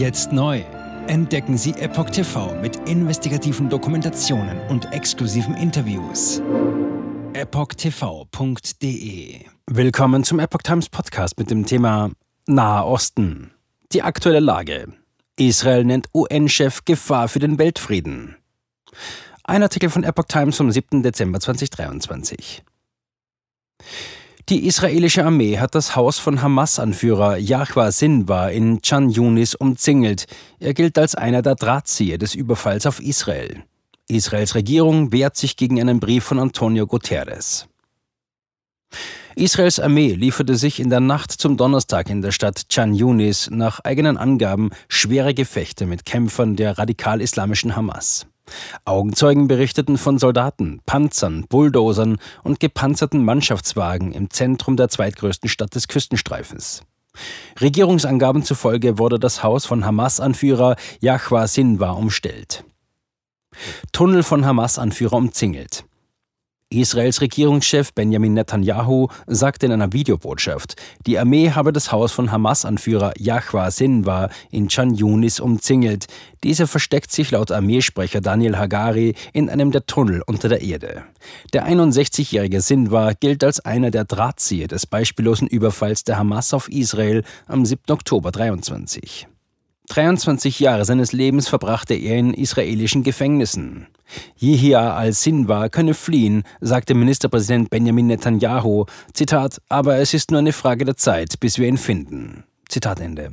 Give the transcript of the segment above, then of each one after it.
Jetzt neu. Entdecken Sie Epoch TV mit investigativen Dokumentationen und exklusiven Interviews. EpochTV.de Willkommen zum Epoch Times Podcast mit dem Thema Nahe Osten. Die aktuelle Lage. Israel nennt UN-Chef Gefahr für den Weltfrieden. Ein Artikel von Epoch Times vom 7. Dezember 2023. Die israelische Armee hat das Haus von Hamas-Anführer Yahwa Sinwar in Chan Yunis umzingelt. Er gilt als einer der Drahtzieher des Überfalls auf Israel. Israels Regierung wehrt sich gegen einen Brief von Antonio Guterres. Israels Armee lieferte sich in der Nacht zum Donnerstag in der Stadt Chan Yunis nach eigenen Angaben schwere Gefechte mit Kämpfern der radikal-islamischen Hamas. Augenzeugen berichteten von Soldaten, Panzern, Bulldozern und gepanzerten Mannschaftswagen im Zentrum der zweitgrößten Stadt des Küstenstreifens. Regierungsangaben zufolge wurde das Haus von Hamas-Anführer Yahwa Sinwar umstellt. Tunnel von Hamas-Anführer umzingelt. Israels Regierungschef Benjamin Netanyahu sagte in einer Videobotschaft, die Armee habe das Haus von Hamas-Anführer Yahwa Sinwar in Chan Yunis umzingelt. Dieser versteckt sich laut Armeesprecher Daniel Hagari in einem der Tunnel unter der Erde. Der 61-jährige Sinwar gilt als einer der Drahtzieher des beispiellosen Überfalls der Hamas auf Israel am 7. Oktober 23. 23 Jahre seines Lebens verbrachte er in israelischen Gefängnissen. Yihya al-Sinwar könne fliehen, sagte Ministerpräsident Benjamin Netanyahu. Zitat, aber es ist nur eine Frage der Zeit, bis wir ihn finden. Zitat Ende.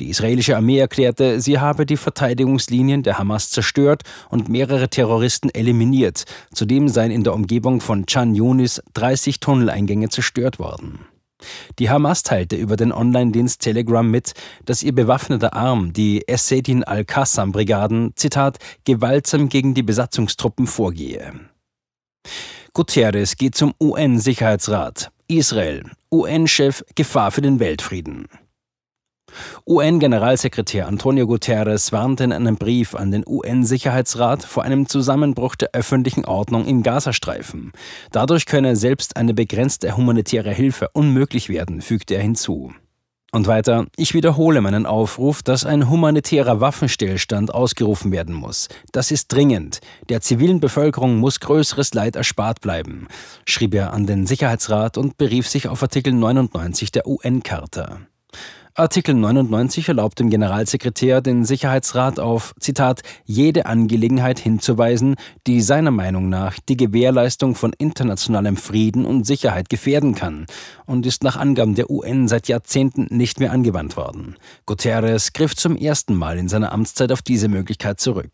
Die israelische Armee erklärte, sie habe die Verteidigungslinien der Hamas zerstört und mehrere Terroristen eliminiert. Zudem seien in der Umgebung von Chan Yunis 30 Tunneleingänge zerstört worden. Die Hamas teilte über den Online-Dienst Telegram mit, dass ihr bewaffneter Arm, die Essedin al-Qassam-Brigaden, Zitat, gewaltsam gegen die Besatzungstruppen vorgehe. Guterres geht zum UN-Sicherheitsrat. Israel. UN-Chef Gefahr für den Weltfrieden. UN-Generalsekretär Antonio Guterres warnte in einem Brief an den UN-Sicherheitsrat vor einem Zusammenbruch der öffentlichen Ordnung im Gazastreifen. Dadurch könne selbst eine begrenzte humanitäre Hilfe unmöglich werden, fügte er hinzu. Und weiter, ich wiederhole meinen Aufruf, dass ein humanitärer Waffenstillstand ausgerufen werden muss. Das ist dringend. Der zivilen Bevölkerung muss größeres Leid erspart bleiben, schrieb er an den Sicherheitsrat und berief sich auf Artikel 99 der UN-Charta. Artikel 99 erlaubt dem Generalsekretär, den Sicherheitsrat auf, Zitat, jede Angelegenheit hinzuweisen, die seiner Meinung nach die Gewährleistung von internationalem Frieden und Sicherheit gefährden kann und ist nach Angaben der UN seit Jahrzehnten nicht mehr angewandt worden. Guterres griff zum ersten Mal in seiner Amtszeit auf diese Möglichkeit zurück.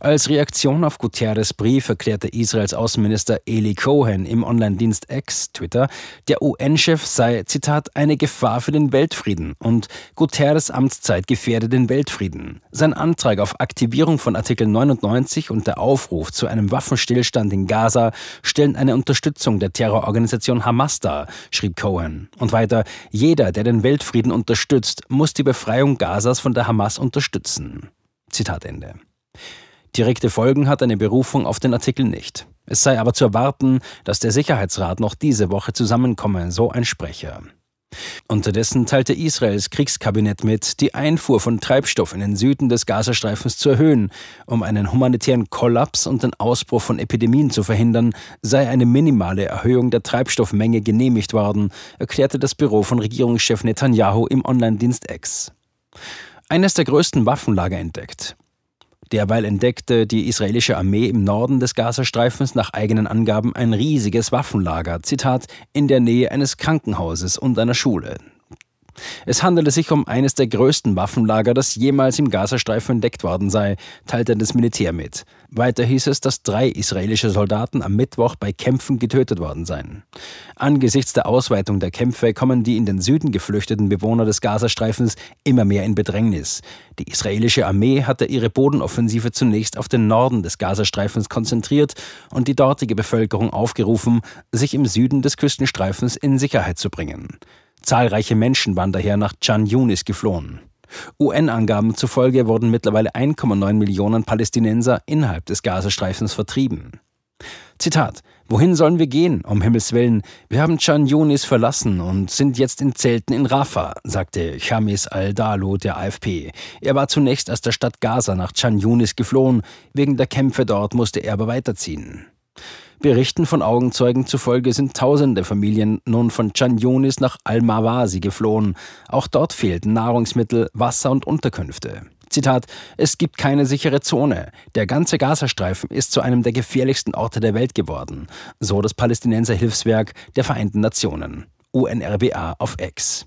Als Reaktion auf Guterres Brief erklärte Israels Außenminister Eli Cohen im Online-Dienst X, Twitter, der UN-Chef sei, Zitat, eine Gefahr für den Weltfrieden und Guterres Amtszeit gefährde den Weltfrieden. Sein Antrag auf Aktivierung von Artikel 99 und der Aufruf zu einem Waffenstillstand in Gaza stellen eine Unterstützung der Terrororganisation Hamas dar, schrieb Cohen. Und weiter, jeder, der den Weltfrieden unterstützt, muss die Befreiung Gazas von der Hamas unterstützen. Zitat Ende. Direkte Folgen hat eine Berufung auf den Artikel nicht. Es sei aber zu erwarten, dass der Sicherheitsrat noch diese Woche zusammenkomme, so ein Sprecher. Unterdessen teilte Israels Kriegskabinett mit, die Einfuhr von Treibstoff in den Süden des Gazastreifens zu erhöhen. Um einen humanitären Kollaps und den Ausbruch von Epidemien zu verhindern, sei eine minimale Erhöhung der Treibstoffmenge genehmigt worden, erklärte das Büro von Regierungschef Netanyahu im Online-Dienst X. Eines der größten Waffenlager entdeckt. Derweil entdeckte die israelische Armee im Norden des Gazastreifens nach eigenen Angaben ein riesiges Waffenlager, Zitat, in der Nähe eines Krankenhauses und einer Schule. Es handelte sich um eines der größten Waffenlager, das jemals im Gazastreifen entdeckt worden sei, teilte das Militär mit. Weiter hieß es, dass drei israelische Soldaten am Mittwoch bei Kämpfen getötet worden seien. Angesichts der Ausweitung der Kämpfe kommen die in den Süden geflüchteten Bewohner des Gazastreifens immer mehr in Bedrängnis. Die israelische Armee hatte ihre Bodenoffensive zunächst auf den Norden des Gazastreifens konzentriert und die dortige Bevölkerung aufgerufen, sich im Süden des Küstenstreifens in Sicherheit zu bringen. Zahlreiche Menschen waren daher nach Chan Yunis geflohen. UN-Angaben zufolge wurden mittlerweile 1,9 Millionen Palästinenser innerhalb des Gazastreifens vertrieben. Zitat: Wohin sollen wir gehen, um Himmels Willen? Wir haben Chan Yunis verlassen und sind jetzt in Zelten in Rafah, sagte Chamis al-Dalo der AFP. Er war zunächst aus der Stadt Gaza nach Chan Yunis geflohen. Wegen der Kämpfe dort musste er aber weiterziehen. Berichten von Augenzeugen zufolge sind tausende Familien nun von Chan Yunis nach Al-Mawasi geflohen. Auch dort fehlten Nahrungsmittel, Wasser und Unterkünfte. Zitat, es gibt keine sichere Zone. Der ganze Gazastreifen ist zu einem der gefährlichsten Orte der Welt geworden, so das Palästinenser-Hilfswerk der Vereinten Nationen, UNRWA auf Ex.